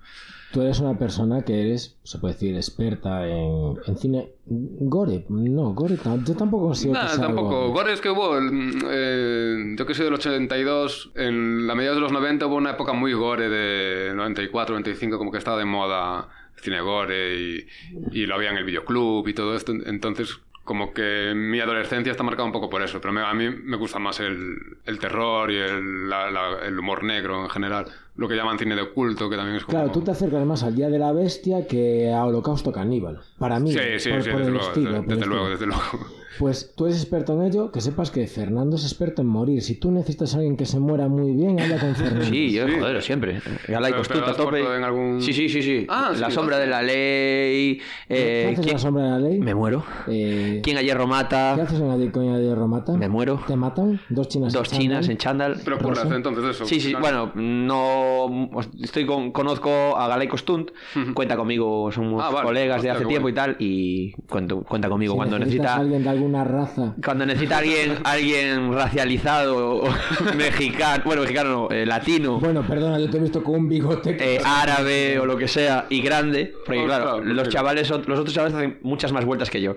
Tú eres una persona que eres, se puede decir, experta en, en cine. Gore, no, Gore, yo tampoco que Nada, sea tampoco. gore. Gore es que hubo, el, eh, yo que soy del 82, en la mediados de los 90 hubo una época muy gore de 94, 95, como que estaba de moda cine gore y, y lo había en el videoclub y todo esto. Entonces, como que mi adolescencia está marcada un poco por eso, pero me- a mí me gusta más el, el terror y el, la- la- el humor negro en general. Lo que llaman cine de oculto, que también es como... Claro, tú te acercas más al Día de la Bestia que a Holocausto Caníbal. Para mí, Sí, sí, por, sí, por desde el luego, estilo. desde, por desde luego, desde luego. Pues tú eres experto en ello, que sepas que Fernando es experto en morir. Si tú necesitas a alguien que se muera muy bien, habla con Fernando. sí yo Sí. joder siempre Gala y Costuta, tope en algún- sí sí sí sí Ah, la sí, sombra hostia. de la ley ¿Qué eh, haces en ¿quién- la sombra de la ley? me muero Eh, quién ayer ¿Qué mata haces en la coña de Romata? me muero ¿Te matan? ¿Dos chinas dos en chinas chándal? en chándal Pero Rosa. entonces eso. Sí, sí, bueno, no estoy con, conozco a Galay Costunt, cuenta conmigo, somos Ah, vale. colegas de hace tiempo bueno. y tal, y cuento- cuenta conmigo Si cuando necesita alguien de alguna raza. Cuando necesita alguien, alguien racializado, o mexicano, bueno, mexicano no, eh, latino, Bueno, perdona, yo te he visto con un bigote. eh, árabe o lo que sea, y grande, porque Oh, claro, claro, los chavales, son- los otros chavales hacen muchas más vueltas que yo,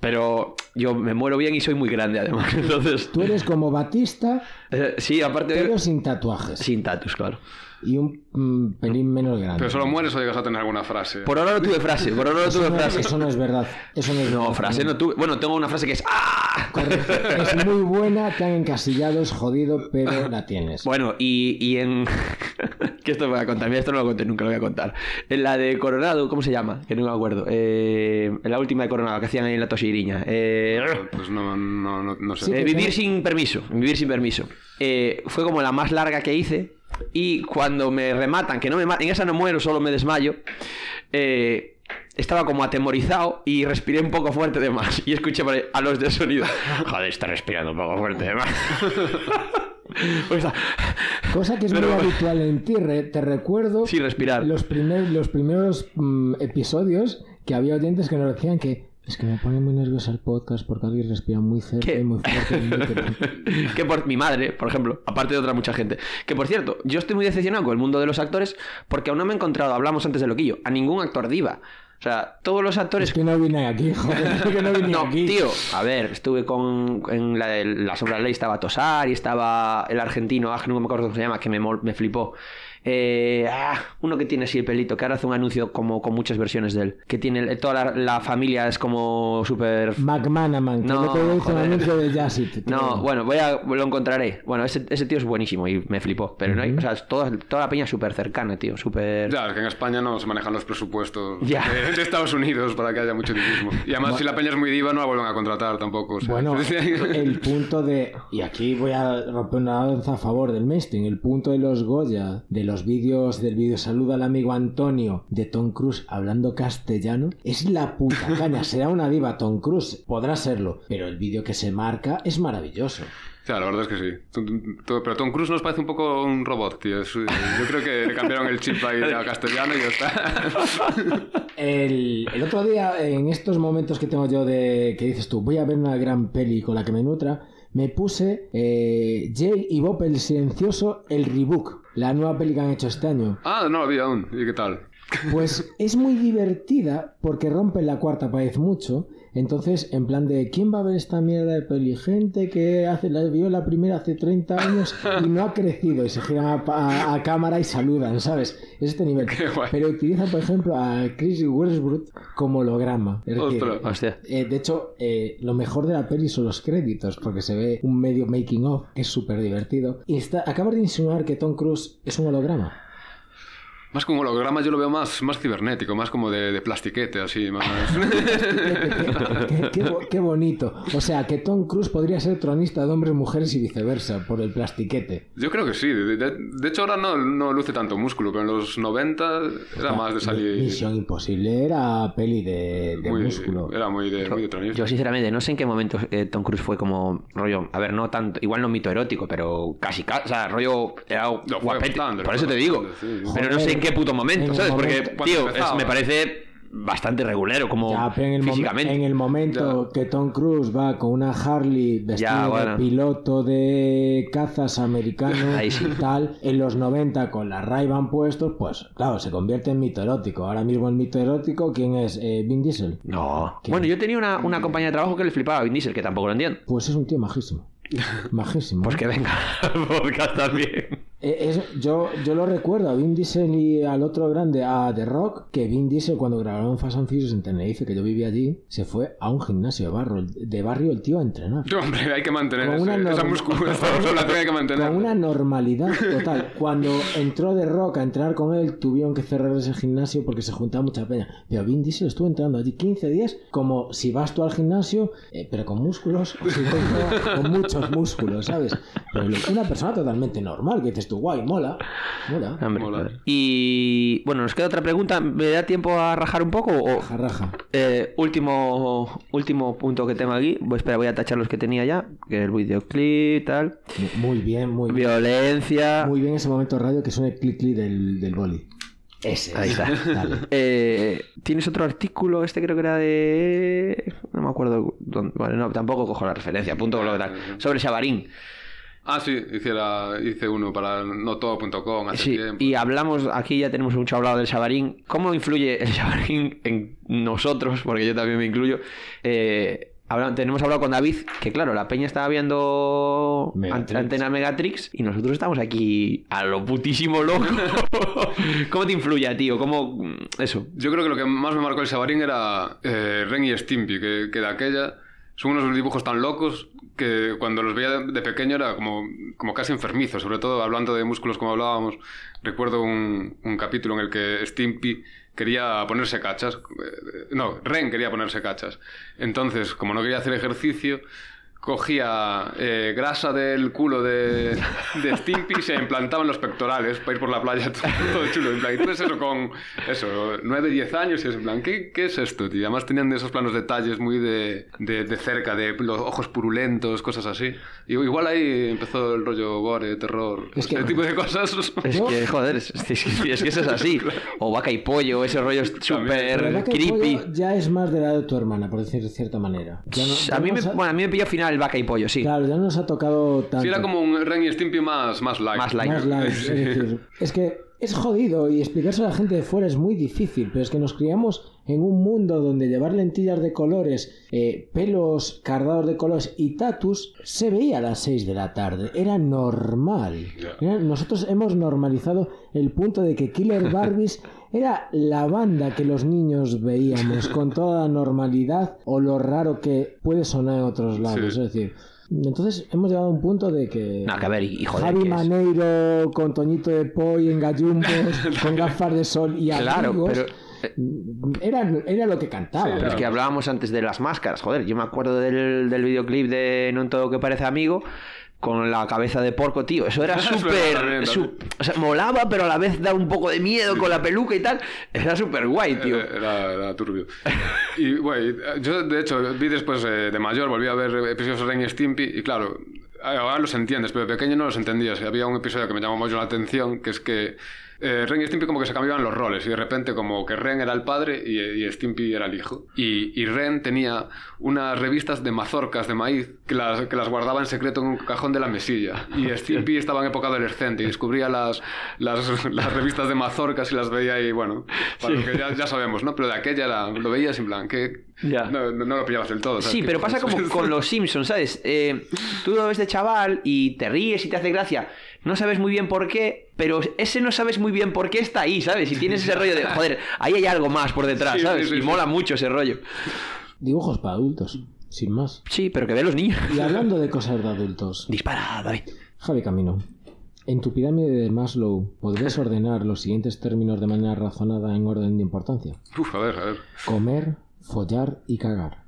pero yo me muero bien y soy muy grande además, entonces, Tú eres como Batista, eh, sí, aparte, pero sin tatuajes. sin tatus, claro. Y un mm, pelín menos grande. Pero solo mueres o llegas a tener alguna frase. Por ahora no tuve frase, por ahora no eso, tuve no, frase. eso no es verdad. Eso no es No, verdad. frase no tuve. Bueno, tengo una frase que es ¡Ah! Correcto. Es muy buena, te han encasillado, es jodido, pero la tienes. Bueno, y, y en. que esto me voy a contar, mira, esto no lo conté nunca, lo voy a contar. En la de Coronado, ¿cómo se llama? Que no me acuerdo. Eh, en la última de Coronado, que hacían ahí en la Tosiriña. Eh, Pues no, no, no, no sé. Sí, eh, vivir sin permiso. Vivir sin permiso. Eh, fue como la más larga que hice. Y cuando me rematan, que no me en esa no muero, solo me desmayo. eh, estaba como atemorizado y respiré un poco fuerte de más. Y escuché por ahí a los de sonido. Joder, está respirando un poco fuerte de más. Pues está- Cosa que es Pero- muy habitual en ti, te recuerdo Sin respirar. los, primer- los primeros mm, episodios que había oyentes que nos decían que es que me pone muy nervioso el podcast porque alguien respira muy cerca ¿Qué? y muy fuerte. del micro". que por mi madre, por ejemplo, aparte de otra mucha gente. Que por cierto, yo estoy muy decepcionado con el mundo de los actores porque aún no me he encontrado, hablamos antes de loquillo, a ningún actor diva. O sea, todos los actores es que no vine aquí, joder, es que no vine No, aquí. tío, a ver, estuve con. En la, de la sombra de la ley estaba Tosar y estaba el argentino, ah, no me acuerdo cómo se llama, que me, me flipó. Eh, ah, uno que tiene así el pelito, que ahora hace un anuncio como con muchas versiones de él. Que tiene toda la, la familia es como súper. McManaman, que No, un anuncio de Jazzit. No, bueno, voy a, lo encontraré. Bueno, ese, ese tío es buenísimo y me flipó. Pero no hay, o sea, es toda, toda la peña es súper cercana, tío, súper. Ya, es que en España no se manejan los presupuestos Ya. de, de Estados Unidos para que haya mucho divismo. Y además, si la peña es muy diva, no la vuelven a contratar tampoco. o sea. Bueno, el punto de. Y aquí voy a romper una danza a favor del mainstream. El punto de los Goya, de los vídeos, del vídeo Saluda al amigo Antonio, de Tom Cruise hablando castellano, es la puta caña. Será una diva Tom Cruise, podrá serlo, pero el vídeo que se marca es maravilloso. Ya, la verdad es que sí. Pero Tom Cruise nos parece un poco un robot, tío. Es- Yo creo que le cambiaron el chip ahí a castellano y ya está. El, el otro día, en estos momentos que tengo yo de que dices tú, voy a ver una gran peli con la que me nutra, me puse eh, Jay y Bob el Silencioso, el rebook, la nueva peli que han hecho este año. Ah, no lo vi aún. ¿Y qué tal? Pues es muy divertida porque rompe la cuarta pared mucho. Entonces, en plan de ¿quién va a ver esta mierda de peli? Gente que hace, la vio la primera hace 30 años y no ha crecido y se giran a, a- a cámara y saludan, ¿sabes? Es este nivel. Qué guay. Pero utiliza, por ejemplo, a Chris Westbrook como holograma. Hostia. eh, de hecho, eh, lo mejor de la peli son los créditos, porque se ve un medio making of, que es súper divertido. Y está, acabas de insinuar que Tom Cruise es un holograma. Más como holograma yo lo veo más, más cibernético, más como de, de plastiquete, así. Más... qué, qué bo- qué bonito. O sea, que Tom Cruise podría ser tronista de hombres, mujeres y viceversa, por el plastiquete. Yo creo que sí. De, de- de hecho, ahora no, no luce tanto músculo, pero en los 90 era más de salir. Misión Imposible era peli de, de muy, músculo. Era muy de, muy de tronista. Yo sinceramente no sé en qué momento eh, Tom Cruise fue como rollo, a ver, no tanto, igual no mito erótico, pero casi, ca- o sea, rollo era guapete. bastante, por eso te digo. sí. Pero no sé en qué puto En momento, ¿sabes? momento- Porque, tío, es- me parece bastante regulero como Ya, pero en el, físicamente. en el momento que Tom Cruise va con una Harley vestido Ya, de piloto de cazas americano sí. tal, en los 90 con la ray van puestos, pues claro, se convierte en mito erótico. Ahora mismo el mito erótico, ¿quién es? Eh, Vin Diesel. No. ¿Qué? Bueno, yo tenía una, una compañía de trabajo que le flipaba a Vin Diesel, que tampoco lo entiendo. Pues es un tío majísimo. Majísimo. Pues que venga al podcast también. Eh, es- yo, yo lo recuerdo a Vin Diesel y al otro grande, a The Rock, que Vin Diesel cuando grabaron Fast and Furious en Tenerife, que yo vivía allí, se fue a un gimnasio de barrio, de barrio el tío a entrenar. Hombre, hay que mantener Con una esa musculatura, hay que mantener. Con una normalidad total. Cuando entró The Rock a entrenar con él, tuvieron que cerrar ese gimnasio porque se juntaba mucha peña. Pero Vin Diesel estuvo entrando allí 15 días, como si vas tú al gimnasio, eh, pero con músculos, o si con muchos músculos, ¿sabes? Pero una persona totalmente normal, que dices tú, guay, mola, mola. Hombre, Mola. joder. Y bueno, nos queda otra pregunta. ¿Me da tiempo a rajar un poco? O, Raja, raja. Eh, último, último punto que tengo aquí. Voy, espera, voy a tachar los que tenía ya. Que el videoclip, tal. Muy bien, muy bien. Violencia. Muy bien ese momento radio que suena el clic clic del, del boli. Ese. Ahí está. Dale. Eh, Tienes otro artículo, este creo que era de... No me acuerdo dónde... Bueno, no, tampoco cojo la referencia, apunto con lo que tal. Sobre Xabarín. Ah, sí, hiciera, hice uno para notodo.com hace Sí, tiempo. y hablamos, aquí ya tenemos mucho hablado del Xabarín. ¿Cómo influye el Xabarín en nosotros? Porque yo también me incluyo. Eh, habla- tenemos hablado con David, que claro, la peña estaba viendo Megatrix. ant- Antena Megatrix y nosotros estamos aquí a lo putísimo loco. ¿Cómo te influye, tío? ¿Cómo... Eso. Yo creo que lo que más me marcó el Sabarín era eh, Ren y Stimpy, que, que de aquella son unos dibujos tan locos que cuando los veía de, pequeño era como, como casi enfermizo, sobre todo hablando de músculos como hablábamos. Recuerdo un, un capítulo en el que Stimpy quería ponerse cachas. eh, No, Ren quería ponerse cachas. Entonces, como no quería hacer ejercicio, cogía eh, grasa del culo de, de Stimpy y se implantaba en los pectorales para ir por la playa todo, todo chulo. En plan, y tú ves eso con eso, 9, 10 años y es en plan, ¿qué, qué es esto, tío? Además tenían esos planos detalles muy de, de, de cerca, de los ojos purulentos, cosas así. Y igual ahí empezó el rollo gore, terror, Es que- ese tipo de cosas. Es que, joder, es, es que es que eso es así. O vaca y pollo, ese rollo súper ¿verdad que el creepy. ya es más de la de tu hermana, por decir de cierta manera. Ya no- ya A mí, me, bueno, a mí me pilló final el vaca y pollo, sí. Claro, ya no nos ha tocado tanto. Sí, era como un Ren y Stimpy más, más light. Más light. Más light, es decir, es que es jodido y explicarse a la gente de fuera es muy difícil, pero es que nos criamos en un mundo donde llevar lentillas de colores, eh, pelos cardados de colores y tatus se veía a las 6 de la tarde. Era normal. Era- nosotros hemos normalizado el punto de que Killer Barbies era la banda que los niños veíamos con toda la normalidad o lo raro que puede sonar en otros lados. Sí. Es decir, entonces hemos llegado a un punto de que... No, que a ver, joder, Javi es- Maneiro con Toñito de Poy en gallumbos, con gafas de sol y Claro, abrigos, pero- era, era lo que cantaba. Sí, Pero es que hablábamos antes de las máscaras, joder. Yo me acuerdo del, del videoclip de No en todo que parece amigo. Con la cabeza de porco, tío. Eso era súper. O sea, molaba, pero a la vez daba un poco de miedo con la peluca y tal. Era súper guay, tío. Eh, Era, era turbio. Y, bueno, yo de hecho vi después eh, de mayor, volví a ver episodios de Ren y Stimpy y claro, ahora los entiendes, pero de pequeño no los entendías. Había un episodio que me llamó mucho la atención, que es que eh, Ren y Stimpy como que se cambiaban los roles y de repente como que Ren era el padre y, y Stimpy era el hijo. Y, y Ren tenía unas revistas de mazorcas de maíz que las, que las guardaba en secreto en un cajón de la mesilla. Y Stimpy estaba en época adolescente y descubría las, las, las revistas de mazorcas y las veía y bueno, para lo que ya, ya sabemos, ¿no? Pero de aquella era, lo veías en plan, que Ya. no, lo pillabas del todo. ¿sabes? Sí, pero pasa como con los Simpsons, ¿sabes? Eh, tú lo ves de chaval y te ríes y te hace gracia. No sabes muy bien por qué, pero ese no sabes muy bien por qué está ahí, ¿sabes? Y tienes ese rollo de, joder, ahí hay algo más por detrás, Sí, sí, ¿sabes? sí, y mola mucho ese rollo. Dibujos para adultos, sin más. Sí, pero que ve los niños. Y hablando de cosas de adultos, Dispara, David. Javi Camino, en tu pirámide de Maslow, ¿podrías ordenar los siguientes términos de manera razonada en orden de importancia? Uf, a ver, a ver. Comer, follar y cagar.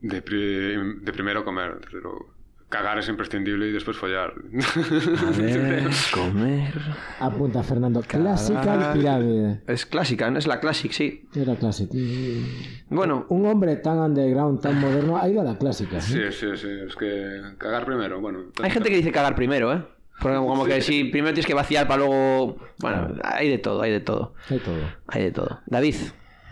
De, pri- de primero comer, desde luego. Cagar es imprescindible y después follar. A ver, comer. Apunta Fernando, clásica pirámide. Es clásica, ¿no? Es la clásica, sí. Era clásica. Bueno, Un hombre tan underground, tan moderno, ha ido a la clásica. ¿eh? Sí, sí, sí. Es que cagar primero, bueno. hay gente que dice cagar primero, ¿eh? Porque como que si primero tienes que vaciar para luego... Bueno, hay de todo, hay de todo. Hay todo. Hay de todo. David,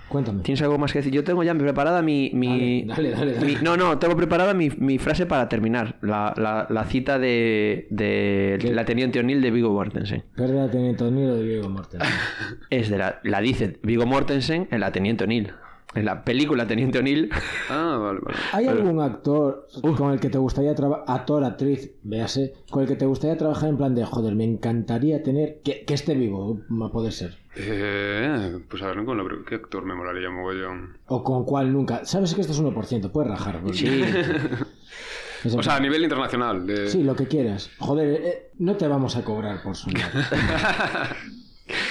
Cuéntame. ¿tienes algo más que decir? Yo tengo ya preparada mi... mi- Dale, dale, dale, mi- no, no, tengo preparada mi, mi frase para terminar. La, la- la cita de, de la teniente O'Neill de Vigo Mortensen. Pérdida Teniente O'Neill o de Diego Morten. Es de la... La dice Vigo Mortensen en la teniente O'Neill. En la película Teniente O'Neill. Ah, vale, vale. ¿Hay algún actor con el que te gustaría trabajar, actor, actriz, véase, con el que te gustaría trabajar en plan de, joder, me encantaría tener, que, que esté vivo, a poder ser? Eh, pues a ver, con la- ¿qué actor me molaría mogollón? O con cuál nunca. Sabes que esto es 1%, puedes rajar. porque- Sí. O sea, a nivel internacional. De... sí, lo que quieras. Joder, eh, no te vamos a cobrar por soñar.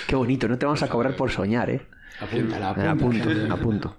Qué bonito, no te vamos a cobrar por soñar, ¿eh? Apúntala, Eh, apúntala. apunto, apunto.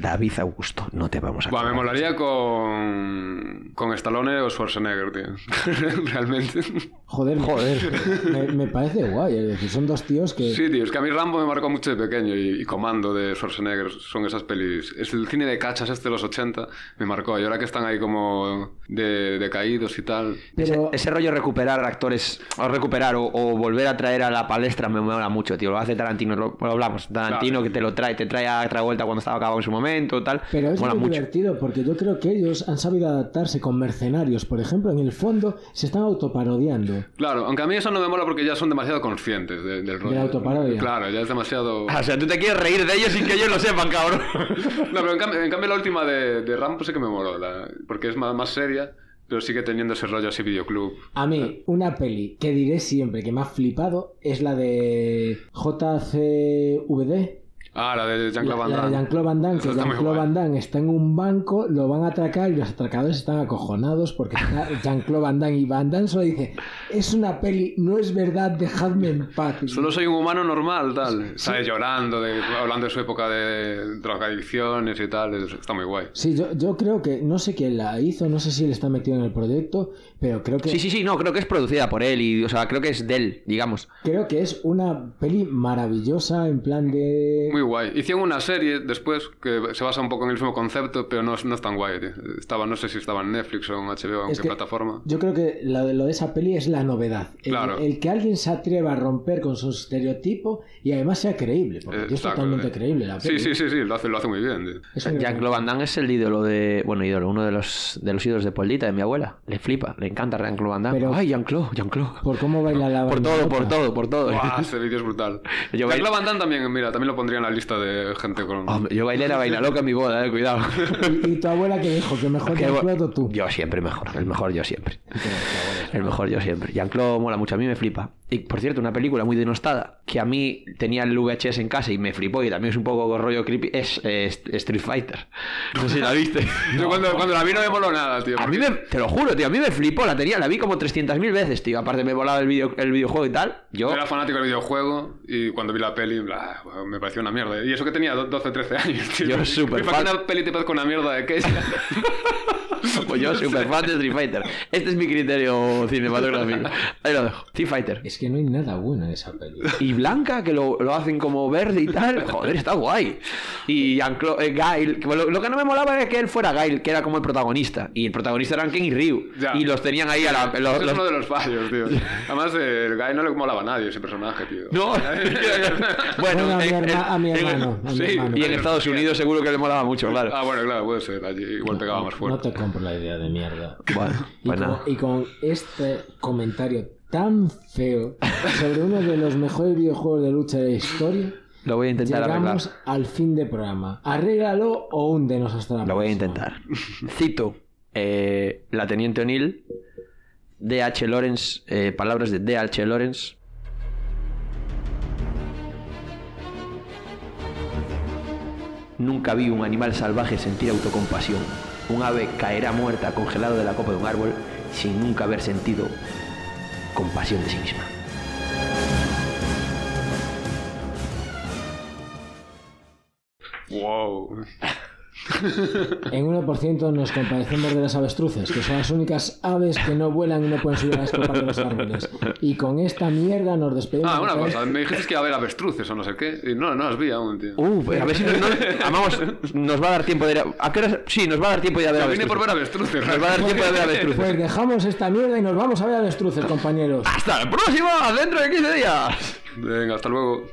David Augusto, no te vamos a Buah, me molaría con, con Stallone o Schwarzenegger, tío. Realmente. Joder, Joder. Me, me parece guay. Es decir, son dos tíos que. Sí, tío, es que a mí Rambo me marcó mucho de pequeño y, y Comando de Schwarzenegger son esas pelis. Es el cine de cachas este de los 80, me marcó. Y ahora que están ahí como de, decaídos y tal. Pero Ese rollo recuperar actores, o recuperar o, o volver a traer a la palestra me mola mucho, tío. Lo hace Tarantino, lo, lo hablamos. Tarantino Claro. Que te lo trae, te trae a Travolta cuando estaba acabado en su momento, tal. Pero es mola muy mucho. divertido porque yo creo que ellos han sabido adaptarse con mercenarios, por ejemplo, en el fondo se están autoparodiando. Claro, aunque a mí eso no me mola porque ya son demasiado conscientes de- del rollo. la autoparodia. Claro, ya es demasiado... Ah, o sea, tú te quieres reír de ellos sin que ellos lo sepan, cabrón. No, pero en cambio, en cambio la última de, de Rambo sí que me moló, la- porque es más, más seria, pero sigue teniendo ese rollo así videoclub. A mí, una peli que diré siempre que me ha flipado es la de JCVD. Ah, la de Jean-Claude La, Van la de Damme. Jean-Claude Van Damme, que Jean-Claude. Van Damme está en un banco, lo van a atracar y los atracadores están acojonados porque Jean-Claude Van Damme y Van Damme solo dice, es una peli, no es verdad, dejadme en paz. Solo soy un humano normal, tal. Sale llorando, de, hablando de su época de drogadicciones y tal. es- Está muy guay. Sí, yo, yo creo que, no sé quién la hizo, no sé si él está metido en el proyecto, pero creo que, Sí, sí, sí, no, creo que es producida por él y, o sea, creo que es de él, digamos. creo que es una peli maravillosa en plan de... Muy guay. Hicieron una serie después que se basa un poco en el mismo concepto, pero no, es- no es tan guay. tío. Estaba, no sé si estaba en Netflix o en HBO, en Es qué que plataforma. Yo creo que lo de, lo de esa peli es la novedad. El, Claro. el que alguien se atreva a romper con su estereotipo y además sea creíble, porque Eh, es totalmente eh. creíble la Sí, peli. sí, sí, sí, lo hace, lo hace muy bien. Jean-Claude Van Damme es el ídolo de. Bueno, ídolo, uno de los, de los ídolos de Poldita, de mi abuela. Le flipa, le encanta Jean-Claude Van Damme. Pero- Ay, Jean-Claude, Jean-Claude. Por cómo baila la Por todo, por todo, por todo. Buah, ese vídeo es brutal. Jean-Claude Van Damme también, mira, también lo pondría en la lista de gente con... Hombre, yo bailé la vaina loca en mi boda, eh, cuidado. ¿Y, y tu abuela que dijo? ¿Que mejor Que Jean-Claude tú? Yo siempre mejor, el mejor yo siempre. El mejor yo siempre. Jean-Claude mola mucho, a mí me flipa. Y por cierto, una película muy denostada que a mí tenía el VHS en casa y me flipó y también es un poco rollo creepy es eh, Street Fighter. No sé si la viste. Yo cuando, cuando la vi no me moló nada, tío. A mí me, te lo juro, tío, a mí me flipó, la tenía, la vi como 300.000 veces, tío. Aparte me volaba el, video, el videojuego y tal. Yo, era fanático del videojuego y cuando vi la peli bla, me pareció una mierda. Y eso que tenía do- 12, 13 años, tío. Yo súper ¿Para fan. una peli te parezca una mierda de qué? pues yo super fan de Street Fighter. Este es mi criterio cinematográfico. Ahí lo dejo. Street Fighter. Es que no hay nada bueno en esa peli. Y Blanca, que lo, lo hacen como verde y tal. Joder, está guay. Y eh, Gail. Lo, lo que no me molaba era que él fuera Gail, que era como el protagonista. Y el protagonista eran Ken y Ryu. Ya. Y los tenían ahí a la. los- Ese es uno de los fallos, tío. Además, eh, el guy no le molaba a nadie ese personaje, tío. No. bueno, Bueno, a mi herma- a hermano, a mi sí, hermano. y en Estados Unidos seguro que le molaba mucho, claro. Ah, bueno, claro, puede ser. Allí igual pegaba más No fuerte. te compro la idea de mierda. Bueno, Y pues con, nada. y con este comentario tan feo sobre uno de los mejores videojuegos de lucha de la historia, Lo voy a intentar arreglar. llegamos al fin de programa. Arréglalo o húndenos hasta la Lo voy a intentar. Cito eh, la Teniente O'Neill, D.H. Lawrence, eh, palabras de D.H. Lawrence. Nunca vi un animal salvaje sentir autocompasión. Un ave caerá muerta congelado de la copa de un árbol sin nunca haber sentido compasión de sí misma. Wow. En 1% nos compadecemos de las avestruces, que son las únicas aves que no vuelan y no pueden subir a las copas de los árboles. Y con esta mierda nos despedimos. Ah, una cosa. Me dijiste que iba a haber avestruces o no sé qué. Y no, no las vi aún, tío. Uh, a ver si nos, nos- vamos, nos va a dar tiempo de ir a... ¿a qué horas? Sí, nos va a dar tiempo de ir a ver vine por avestruces. ver avestruces. Nos va a dar tiempo de ver avestruces. Pues dejamos esta mierda y nos vamos a ver avestruces, compañeros. ¡Hasta la próxima! ¡Dentro de 15 días! Venga, hasta luego.